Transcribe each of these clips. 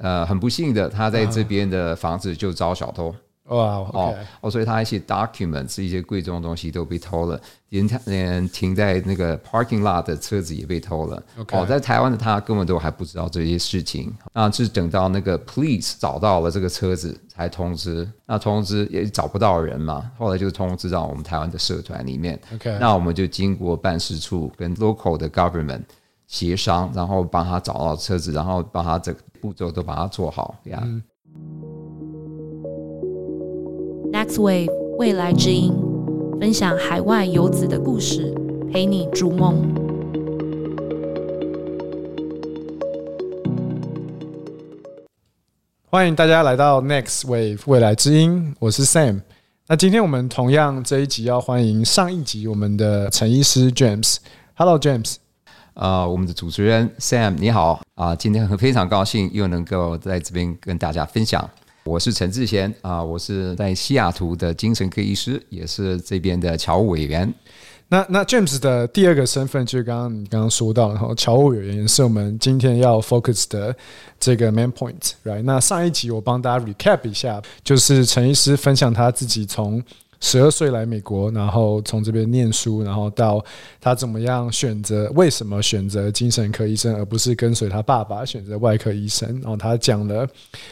呃，很不幸的，他在这边的房子就遭小偷。哇哦哦，所以他一些 documents 一些贵重的东西都被偷了，连连停在那个 parking lot 的车子也被偷了。哦，在台湾的他根本都还不知道这些事情，那是等到那个 police 找到了这个车子才通知，那通知也找不到人嘛，后来就通知到我们台湾的社团里面。OK，那我们就经过办事处跟 local 的 government 协商，然后帮他找到车子，然后帮他这个步骤都把它做好呀。Next Wave 未来之音，分享海外游子的故事，陪你逐梦。欢迎大家来到 Next Wave 未来之音，我是 Sam。那今天我们同样这一集要欢迎上一集我们的陈医师 James。Hello James，啊，我们的主持人 Sam 你好啊，今天很非常高兴又能够在这边跟大家分享。我是陈志贤啊，我是在西雅图的精神科医师，也是这边的侨务委员。那那 James 的第二个身份就是刚刚你刚刚说到，然后侨务委员是我们今天要 focus 的这个 main point，right？那上一集我帮大家 recap 一下，就是陈医师分享他自己从。十二岁来美国，然后从这边念书，然后到他怎么样选择？为什么选择精神科医生，而不是跟随他爸爸选择外科医生？然后他讲了，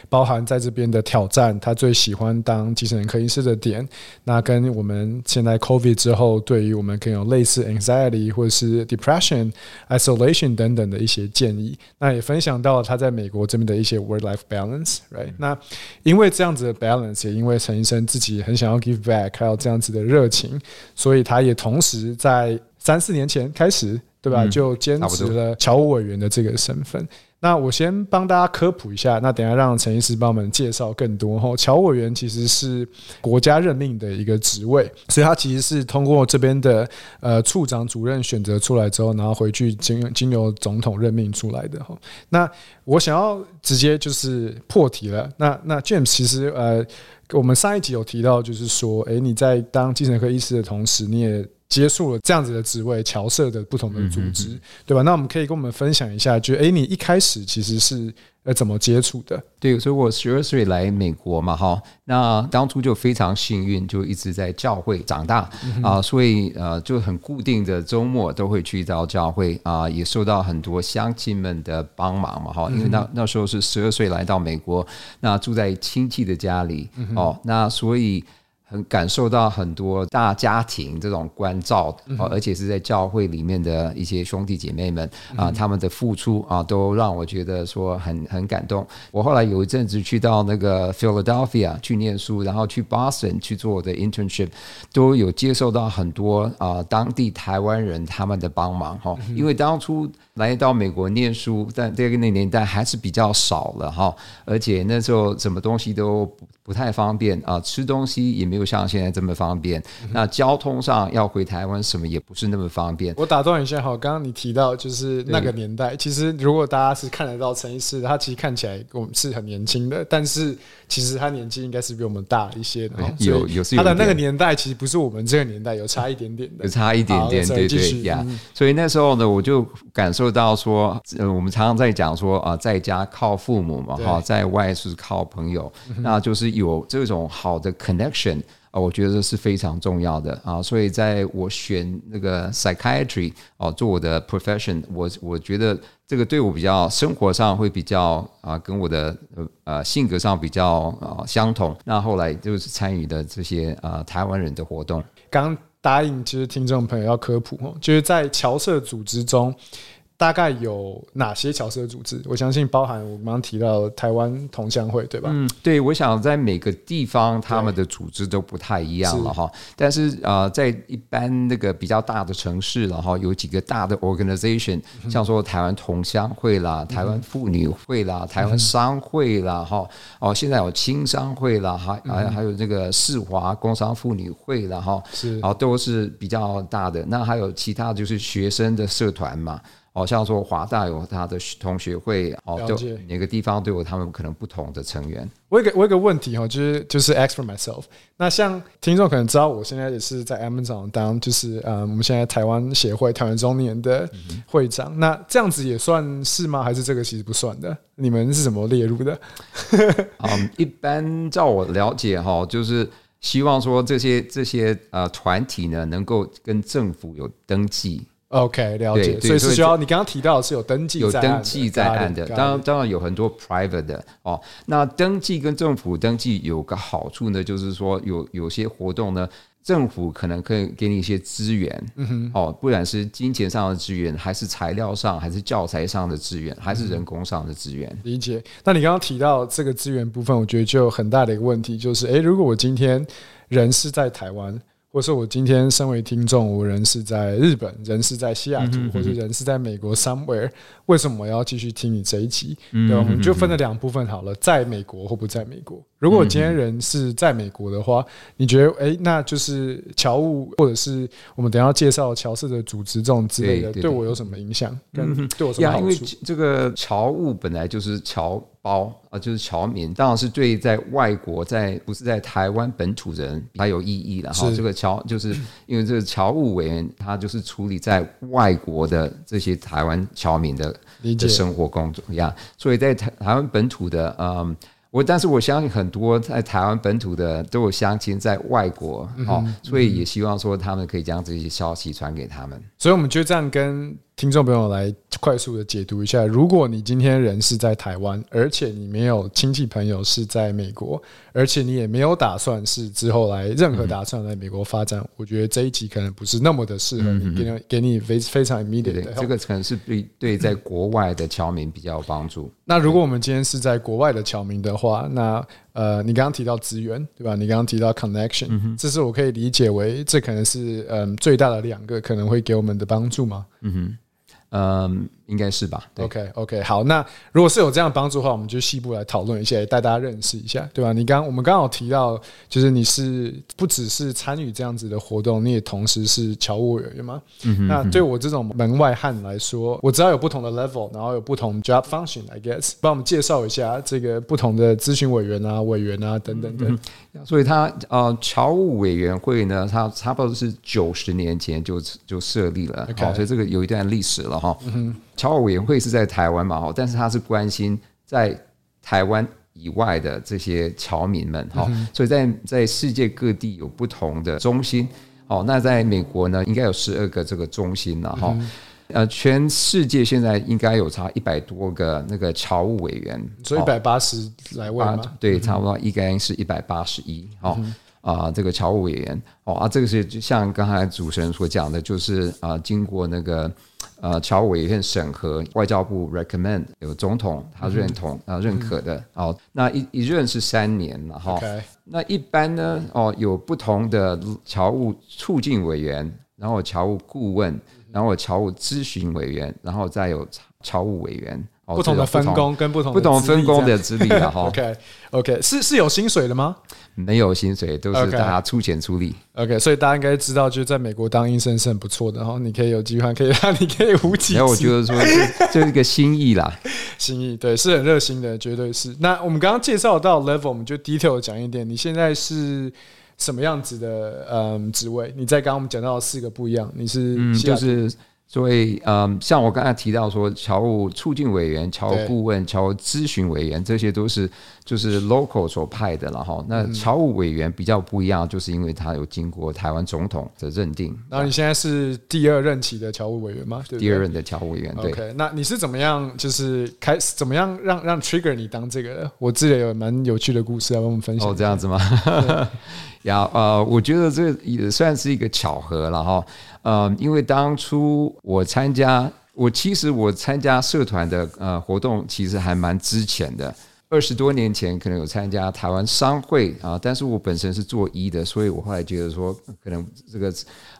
包含在这边的挑战，他最喜欢当精神科医师的点。那跟我们现在 COVID 之后，对于我们可以有类似 anxiety 或者是 depression、isolation 等等的一些建议。那也分享到他在美国这边的一些 work-life balance，right？那因为这样子的 balance，也因为陈医生自己很想要 give back。还有这样子的热情，所以他也同时在三四年前开始，对吧？就坚持了侨务委员的这个身份。那我先帮大家科普一下，那等下让陈医师帮我们介绍更多。哈侨务委员其实是国家任命的一个职位，所以他其实是通过这边的呃处长主任选择出来之后，然后回去经经由总统任命出来的。哈，那我想要直接就是破题了。那那 James 其实呃。我们上一集有提到，就是说，哎，你在当精神科医师的同时，你也接触了这样子的职位，侨社的不同的组织，对吧？那我们可以跟我们分享一下，就哎，你一开始其实是。呃，怎么接触的？对，所以我十二岁来美国嘛，哈，那当初就非常幸运，就一直在教会长大啊，所以呃，就很固定的周末都会去到教会啊，也受到很多乡亲们的帮忙嘛，哈，因为那那时候是十二岁来到美国，那住在亲戚的家里哦，那所以。很感受到很多大家庭这种关照，而且是在教会里面的一些兄弟姐妹们啊，他们的付出啊，都让我觉得说很很感动。我后来有一阵子去到那个 Philadelphia 去念书，然后去 Boston 去做我的 internship，都有接受到很多啊当地台湾人他们的帮忙哈，因为当初。来到美国念书，但这个那年代还是比较少了哈，而且那时候什么东西都不不太方便啊，吃东西也没有像现在这么方便。那交通上要回台湾什么也不是那么方便。我打断一下哈，刚刚你提到就是那个年代，其实如果大家是看得到陈医师，他其实看起来我们是很年轻的，但是其实他年纪应该是比我们大一些的。有有他的那个年代其实不是我们这个年代，有差一点点的，有差一点点，对对呀。所以那时候呢，我就感受。到说，呃，我们常常在讲说啊，在家靠父母嘛，哈，在外是靠朋友，那就是有这种好的 connection 啊，我觉得是非常重要的啊。所以在我选那个 psychiatry 哦做我的 profession，我我觉得这个对我比较生活上会比较啊，跟我的呃性格上比较啊相同。那后来就是参与的这些啊台湾人的活动，刚答应其实听众朋友要科普哦，就是在侨社组织中。大概有哪些侨社组织？我相信包含我刚刚提到台湾同乡会，对吧？嗯，对，我想在每个地方他们的组织都不太一样了哈。但是啊，在一般那个比较大的城市了哈，有几个大的 organization，像说台湾同乡会啦、台湾妇女会啦、台湾商会啦哈。哦，现在有青商会啦，还还还有这个世华工商妇女会啦哈。是，然后都是比较大的。那还有其他就是学生的社团嘛。好像说华大有他的同学会，哦，都了解每个地方都有他们可能不同的成员。我有个我有个问题哈，就是就是 ask for myself。那像听众可能知道，我现在也是在 Amazon 当就是呃，我们现在台湾协会台湾中年的会长。那这样子也算是吗？还是这个其实不算的？你们是怎么列入的？嗯，一般照我了解哈，就是希望说这些这些呃团体呢，能够跟政府有登记，OK，了解。所以是需要你刚刚提到的是有登记有登记在案的当然当然有很多 private 的哦。那登记跟政府登记有个好处呢，就是说有有些活动呢，政府可能可以给你一些资源，嗯哼，哦，不管是金钱上的资源，还是材料上，还是教材上的资源，还是人工上的资源。理解。那你刚刚提到这个资源部分，我觉得就有很大的一个问题，就是诶，如果我今天人是在台湾，或是我今天身为听众，我人是在日本，人是在西雅图，或者人是在美国 somewhere，为什么我要继续听你这一集？对吧？我们就分了两部分好了，在美国或不在美国。如果今天人是在美国的话，你觉得诶，那就是侨务或者是我们等一下介绍侨社的组织这种之类的，对我有什么影响？跟对我有什么呀，因为好处？这个侨务本来就是侨胞啊，就是侨民，当然是对在外国在不是在台湾本土人比较有意义的哈。是这个侨就是因为这个侨务委员他就是处理在外国的这些台湾侨民的的生活工作呀，所以在台台湾本土的嗯。我但是我相信很多在台湾本土的都有乡亲在外国哦，所以也希望说他们可以将这些消息传给他们。所以我们就这样跟听众朋友来快速的解读一下：如果你今天人是在台湾，而且你没有亲戚朋友是在美国，而且你也没有打算是之后来任何打算来美国发展，我觉得这一集可能不是那么的适合你，给你给你非非常 immediate 这个可能是对对在国外的侨民比较有帮助。那如果我们今天是在国外的侨民的话，那呃，你刚刚提到资源，对吧？你刚刚提到 connection，、这是我可以理解为这可能是嗯最大的两个可能会给我们的帮助吗？嗯，Um, 应该是吧？对 OK OK，好，那如果是有这样帮助的话，我们就细部来讨论一下，也带大家认识一下，对吧？你刚我们刚好提到，就是你是不只是参与这样子的活动，你也同时是侨务委员吗？那对我这种门外汉来说，我知道有不同的 level，然后有不同 job function，I guess，帮我们介绍一下这个不同的咨询委员啊、委员啊等等等。所以他呃，侨务委员会呢，它差不多是九十年前就就设立了，OK 好，所以这个有一段历史了哈。侨务委员会是在台湾嘛，哈，但是他是关心在台湾以外的这些侨民们哈，所以在在世界各地有不同的中心。哦，那在美国呢，应该有十二个这个中心了哈。呃，全世界现在应该有差一百多个那个侨务委员，哦所以一百八十来位啊？，对，差不多应该是一百八十一哦。啊，这个侨务委员。哦啊，这个是就像刚才主持人所讲的，就是啊，经过那个呃侨务委员审核，外交部 recommend 有总统他认同啊认可的。哦，那一一任是三年了哈。那一般呢哦有不同的侨务促进委员，然后侨务顾问，然后侨务咨询委员，然后再有侨务委员。哦不同的分工跟不同不同分工的资历了哈。OK OK，是是有薪水的吗？没有薪水，都是大家出钱出力。OK，所以大家应该知道，就是在美国当医生是很不错的，然后你可以有机会，可以让你可以无几然后我觉得说这 这是一个心意啦，心意，对，是很热心的，绝对是。那我们刚刚介绍到 level，我们就 detail 讲一点，你现在是什么样子的嗯职位？你在刚刚我们讲到的四个不一样，你是就是所以嗯，像我刚才提到说，侨务促进委员、侨务顾问、侨务咨询委员，这些都是就是 local 所派的了哈。那嗯侨务委员比较不一样，就是因为他有经过台湾总统的认定，然后你现在是第二任期的侨务委员吗？对不对第二任的侨务委员对。OK，那你是怎么样，就是开始怎么样让让 trigger 你当这个的？我自己有蛮有趣的故事要跟我们分享。哦，这样子吗？呀，呃，我觉得这也算是一个巧合了哈。呃，因为当初我参加，我其实我参加社团的呃活动，其实还蛮之前的。二十多年前可能有参加台湾商会啊，但是我本身是做医的，所以我后来觉得说，可能这个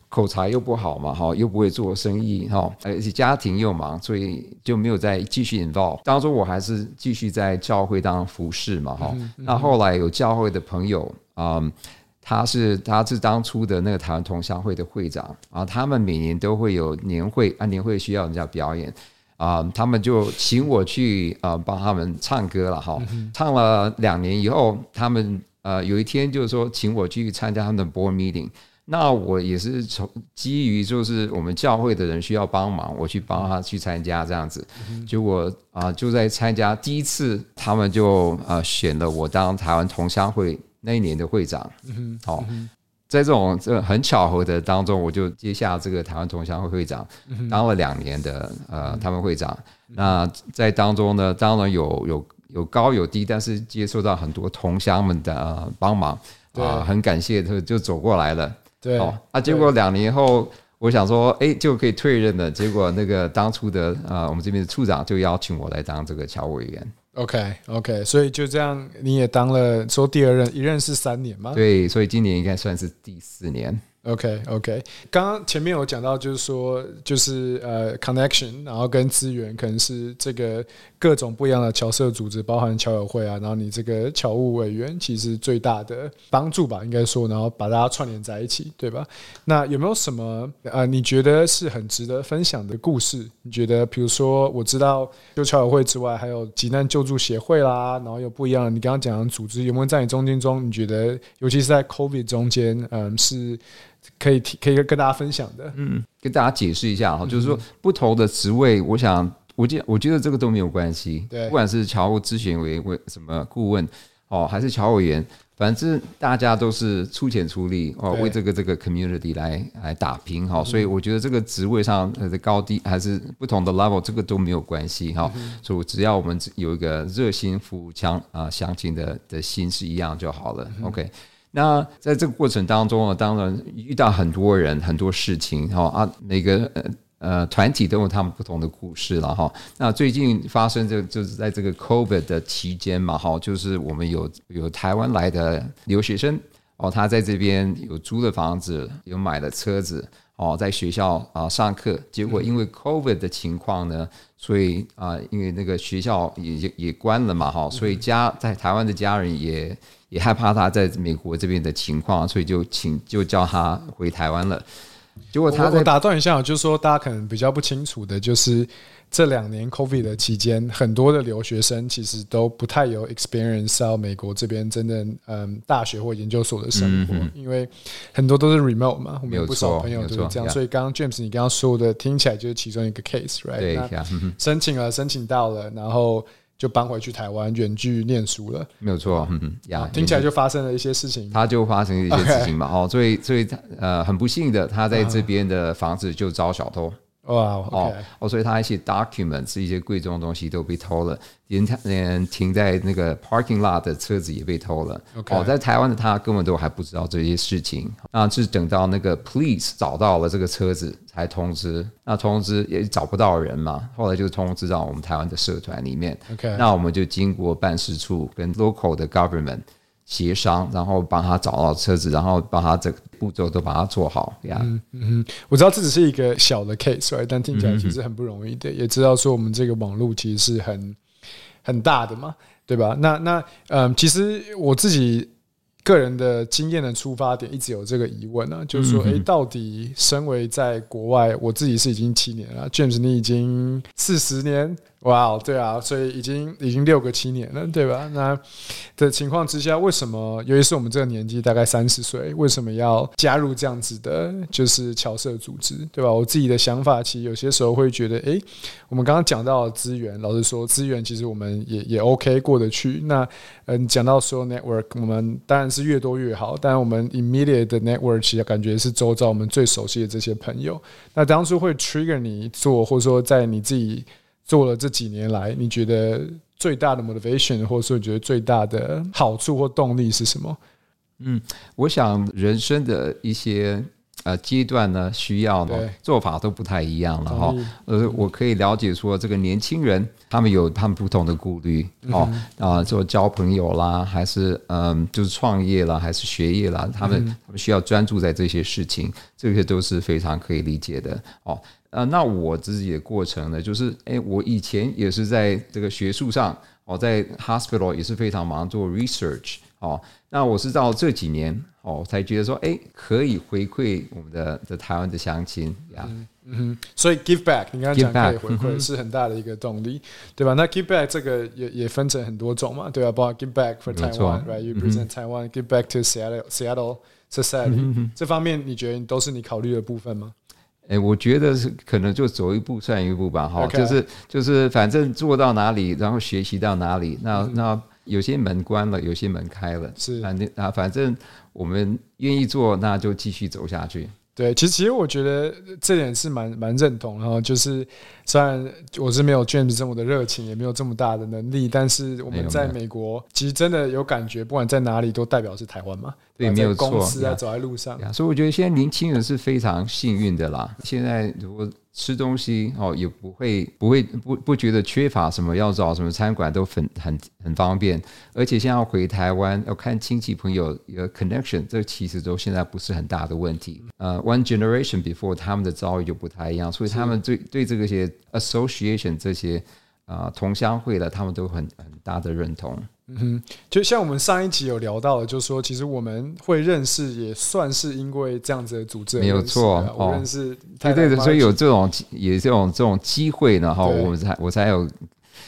口才又不好嘛，哈，又不会做生意，哈，而且家庭又忙，所以就没有再继续 involve。当初我还是继续在教会当服侍嘛，哈。那后来有教会的朋友，嗯。他是他是当初的那个台湾同乡会的会长，然后他们每年都会有年会，啊年会需要人家表演，啊、他们就请我去啊、帮他们唱歌了哈。唱了两年以后，他们呃有一天就是说请我去参加他们的 board meeting。那我也是从基于就是我们教会的人需要帮忙，我去帮他去参加这样子。结果啊、就在参加第一次，他们就啊选了我当台湾同乡会那一年的会长。嗯好、在这种这很巧合的当中，我就接下这个台湾同乡会会长，当了两年的呃他们会长。那在当中呢，当然有有有高有低，但是接受到很多同乡们的、呃、帮忙对啊、很感谢他就走过来了。对哦啊，结果两年后，我想说，哎，就可以退任了。结果那个当初的呃，我们这边的处长就邀请我来当这个侨委员。OK OK，所以就这样，你也当了说第二任，一任是三年吗？对，所以今年应该算是第四年。OK OK，刚刚前面有讲到，就是说，就是呃，connection，然后跟资源可能是这个各种不一样的侨社组织，包含侨友会啊，然后你这个侨务委员，其实最大的帮助吧，应该说，然后把大家串联在一起，对吧？那有没有什么呃，你觉得是很值得分享的故事？你觉得，比如说，我知道就侨友会之外，还有急难救助协会啦，然后有不一样的，你刚刚讲的组织，有没有在你中间中，你觉得，尤其是在 COVID 中间，嗯，是可以提可以跟大家分享的？嗯，跟大家解释一下哈，就是说不同的职位，我想，我觉我觉得这个都没有关系。对不管是侨务咨询委为什么顾问哦，还是侨委员，反正大家都是出钱出力哦，为这个这个 community 来来打拼哈。所以我觉得这个职位上呃的高低还是不同的 level，这个都没有关系哈。所以只要我们有一个热心服务强啊乡亲的的心是一样就好了。OK。那在这个过程当中呢，当然遇到很多人、很多事情哈啊，每个呃呃团体都有他们不同的故事了哈。那最近发生这就是在这个 COVID 的期间嘛哈，就是我们有有台湾来的留学生哦，他在这边有租的房子，有买了车子哦，在学校啊上课，结果因为 COVID 的情况呢，所以啊，因为那个学校也也也关了嘛哈，所以家在台湾的家人也也害怕他在美国这边的情况，所以就请就叫他回台湾了。结果他我我打断一下，就是说大家可能比较不清楚的，就是这两年 COVID 的期间，很多的留学生其实都不太有 experience 到美国这边真正嗯大学或研究所的生活，因为很多都是 remote 嘛，我们有有不少朋友都是这样，所以刚刚 James 你刚刚说的听起来就是其中一个 case，right？那对，嗯申请了，申请到了，然后就搬回去台湾远距念书了，没有错，嗯哼呀，听起来就发生了一些事情。他就发生一些事情嘛，哦，所以所以呃很不幸的，他在这边的房子就遭小偷。哇哦哦，所以他一些 documents 一些贵重的东西都被偷了，连他连停在那个 parking lot 的车子也被偷了。哦，在台湾的他根本都还不知道这些事情，那是等到那个 police 找到了这个车子才通知，那通知也找不到人嘛，后来就通知到我们台湾的社团里面。OK 那我们就经过办事处跟 local 的 government 协商，然后帮他找到车子，然后把他这个步骤都把它做好呀。我知道这只是一个小的 case，但听起来其实很不容易的，也知道说我们这个网络其实是很很大的嘛，对吧？那那嗯，其实我自己个人的经验的出发点一直有这个疑问啊，就是说，诶，到底身为在国外，我自己是已经七年了，James 你已经四十年，哇哦，对啊，所以已经已经六个七年了，对吧？那的情况之下，为什么，尤其是我们这个年纪，大概三十岁，为什么要加入这样子的，就是侨社组织，对吧？我自己的想法，其实有些时候会觉得，诶，我们刚刚讲到资源，老实说，资源其实我们也也 OK 过得去。那嗯，讲到说 network，我们当然是越多越好，但我们 immediate network 其实感觉是周遭我们最熟悉的这些朋友。那当初会 trigger 你做，或者说在你自己做了这几年来，你觉得最大的 motivation，或者说你觉得最大的好处或动力是什么？嗯我想人生的一些呃阶段呢，需要呢做法都不太一样了哈。呃，我可以了解说，这个年轻人他们有他们不同的顾虑哦啊，做交朋友啦，还是嗯，就是创业啦，还是学业啦，他们他们需要专注在这些事情，这些都是非常可以理解的哦。呃，那我自己的过程呢，就是哎，我以前也是在这个学术上，哦，在 hospital 也是非常忙做 research 哦。那我是到这几年哦，才觉得说，哎，可以回馈我们的的台湾的乡亲呀。嗯，所以 give back，你刚刚讲 Give 可以回馈是很大的一个动力，对吧？那 give back 这个也也分成很多种嘛，对吧？包括 give back for Taiwan，right？You present Taiwan，give back to Seattle Seattle society，这方面你觉得都是你考虑的部分吗？哎，我觉得是可能就走一步算一步吧，哈就是就是反正做到哪里，然后学习到哪里，那、嗯那有些门关了，有些门开了，是反正啊，反正我们愿意做，那就继续走下去。对，其实其实我觉得这点是蛮蛮认同，然后就是虽然我是没有 James 这么的热情，也没有这么大的能力，但是我们在美国其实真的有感觉，不管在哪里都代表是台湾嘛。对没有错公司啊，走在路上，所以我觉得现在年轻人是非常幸运的啦。现在如果吃东西哦，也不会不会不不觉得缺乏什么，要找什么餐馆都很很很方便。而且现在要回台湾要看亲戚朋友有 connection，这其实都现在不是很大的问题。呃，one generation before 他们的遭遇就不太一样，所以他们对对这个些 association 这些啊、呃同乡会的，他们都很很大的认同。就像我们上一集有聊到的，就是说其实我们会认识，也算是因为这样子的组织而没有错啊我哦。认识对对对，所以有这种也这种这种机会呢，哈，我们才我才有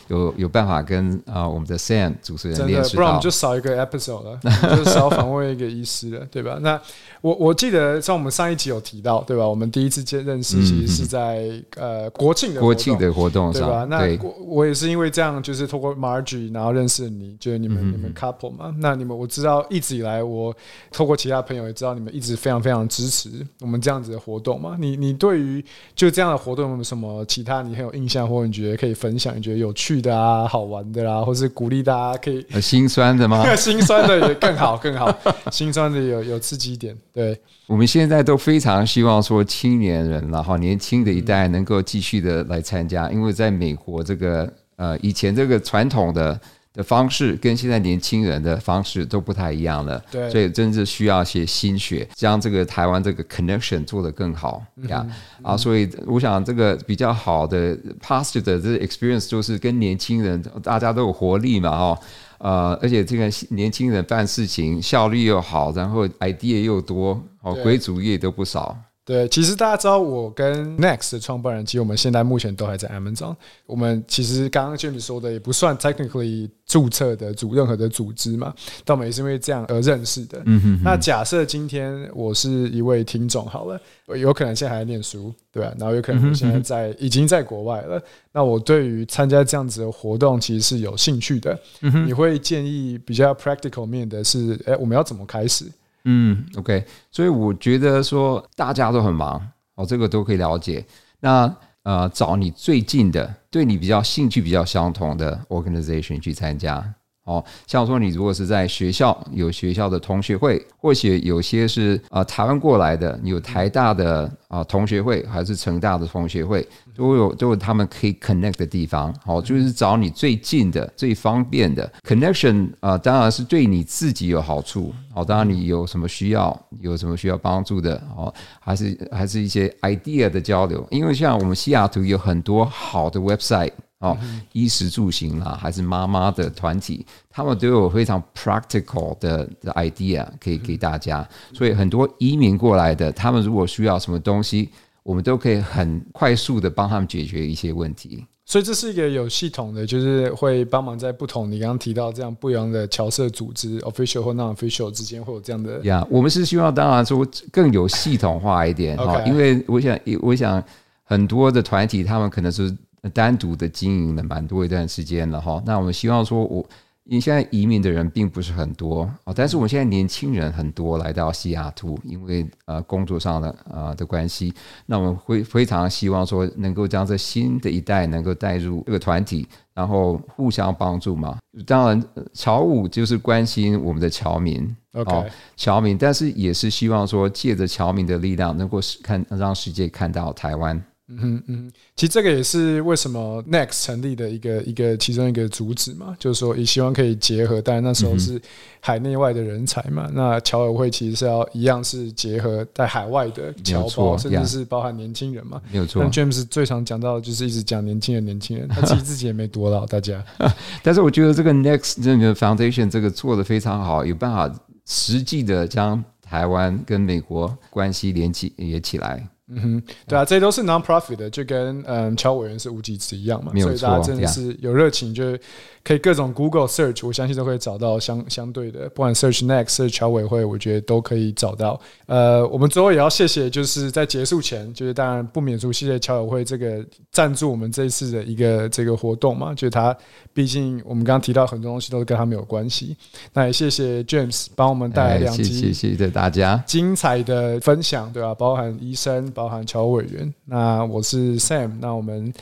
有有办法跟啊、我们的 Sam 主持人真的，不然我们就。少一个 episode 了，就少访问一个医师了，对吧？那我我记得像我们上一集有提到，对吧？我们第一次见认识其实是在、呃国庆的国庆的活动对吧？那我我也是因为这样，就是透过 Margie，然后认识你，就是你们、嗯你们 couple 嘛。那你们我知道一直以来，我透过其他朋友也知道你们一直非常非常支持我们这样子的活动嘛。你你对于就这样的活动有没有什么其他你很有印象，或者你觉得可以分享，你觉得有趣的啊、好玩的啦，或是鼓励大家可以 呃心酸的吗？心酸的也更好更好，心酸的有有刺激一点，对。我们现在都非常希望说青年人，然后年轻的一代能够继续的来参加，因为在美国这个呃以前这个传统的的方式跟现在年轻人的方式都不太一样了，对所以真是需要一些心血，将这个台湾这个 connection 做得更好呀、啊，所以我想这个比较好的 positive 的这 experience 就是跟年轻人大家都有活力嘛，哈。呃，而且这个年轻人办事情效率又好，然后 idea 又多，哦，对鬼主意都不少。对，其实大家知道，我跟 Next 的创办人，其实我们现在目前都还在 Amazon。我们其实刚刚 James 说的，也不算 technically 注册的组任何的组织嘛，但我们也是因为这样而认识的。嗯哼那假设今天我是一位听众好了，有可能现在还在念书，对吧、然后有可能我现在在已经在国外了。那我对于参加这样子的活动其实是有兴趣的。嗯哼你会建议比较 practical 面的是，哎，我们要怎么开始？嗯，OK，所以我觉得说大家都很忙，哦，这个都可以了解。那呃，找你最近的、对你比较兴趣比较相同的 organization 去参加。哦，像说你如果是在学校有学校的同学会，或许有些是呃台湾过来的，你有台大的啊、呃同学会，还是成大的同学会，都有都有他们可以 connect 的地方。好、就是找你最近的、最方便的 connection 啊、当然是对你自己有好处。好、当然你有什么需要，有什么需要帮助的，哦，还是还是一些 idea 的交流。因为像我们西雅图有很多好的 website。哦，衣食住行啦，还是妈妈的团体，他们都有非常 practical 的的 idea 可以给大家。所以很多移民过来的，他们如果需要什么东西，我们都可以很快速的帮他们解决一些问题。所以这是一个有系统的，就是会帮忙在不同你刚刚提到这样不一样的侨社组织 official 或 non official 之间会有这样的呀我们是希望当然说更有系统化一点哈 OK 因为我想，我想很多的团体他们可能是单独的经营了蛮多一段时间了哈。那我们希望说我。因为现在移民的人并不是很多哦，但是我们现在年轻人很多来到西雅图，因为呃工作上的呃的关系，那我们会非常希望说能够将这新的一代能够带入这个团体，然后互相帮助嘛。当然，呃侨务就是关心我们的侨民，OK，、哦侨民，但是也是希望说借着侨民的力量，能够使看让世界看到台湾。嗯哼嗯哼，其实这个也是为什么 Next 成立的一个一个其中一个主旨嘛，就是说也希望可以结合，当然那时候是海内外的人才嘛，那侨委会其实是要一样是结合在海外的侨胞，甚至是包含年轻人嘛。没有错但，James 最常讲到的就是一直讲年轻人，年轻人，他 其实自己也没多老，大家。但是我觉得这个 Next 这个 Foundation 这个做的非常好，有办法实际的将台湾跟美国关系连起也起来。嗯哼，对啊，这些都是 non-profit 的，就跟嗯乔委员是无极值一样嘛，所以大家真的是有热情，就是可以各种 Google search，我相信都会找到相相对的，不管 search next、search 侨委会，我觉得都可以找到。呃，我们最后也要谢谢，就是在结束前，就是当然不免俗，谢谢乔委会这个赞助我们这一次的一个这个活动嘛，就是他毕竟我们刚刚提到很多东西都是跟他们有关系，那也谢谢 James 帮我们带来哎两集谢谢谢大家，精彩的分享，对吧、包含医生，包含乔委员。那我是 Sam，那我们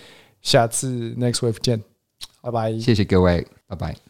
下次 Next Wave 见，拜拜。谢谢各位，拜拜。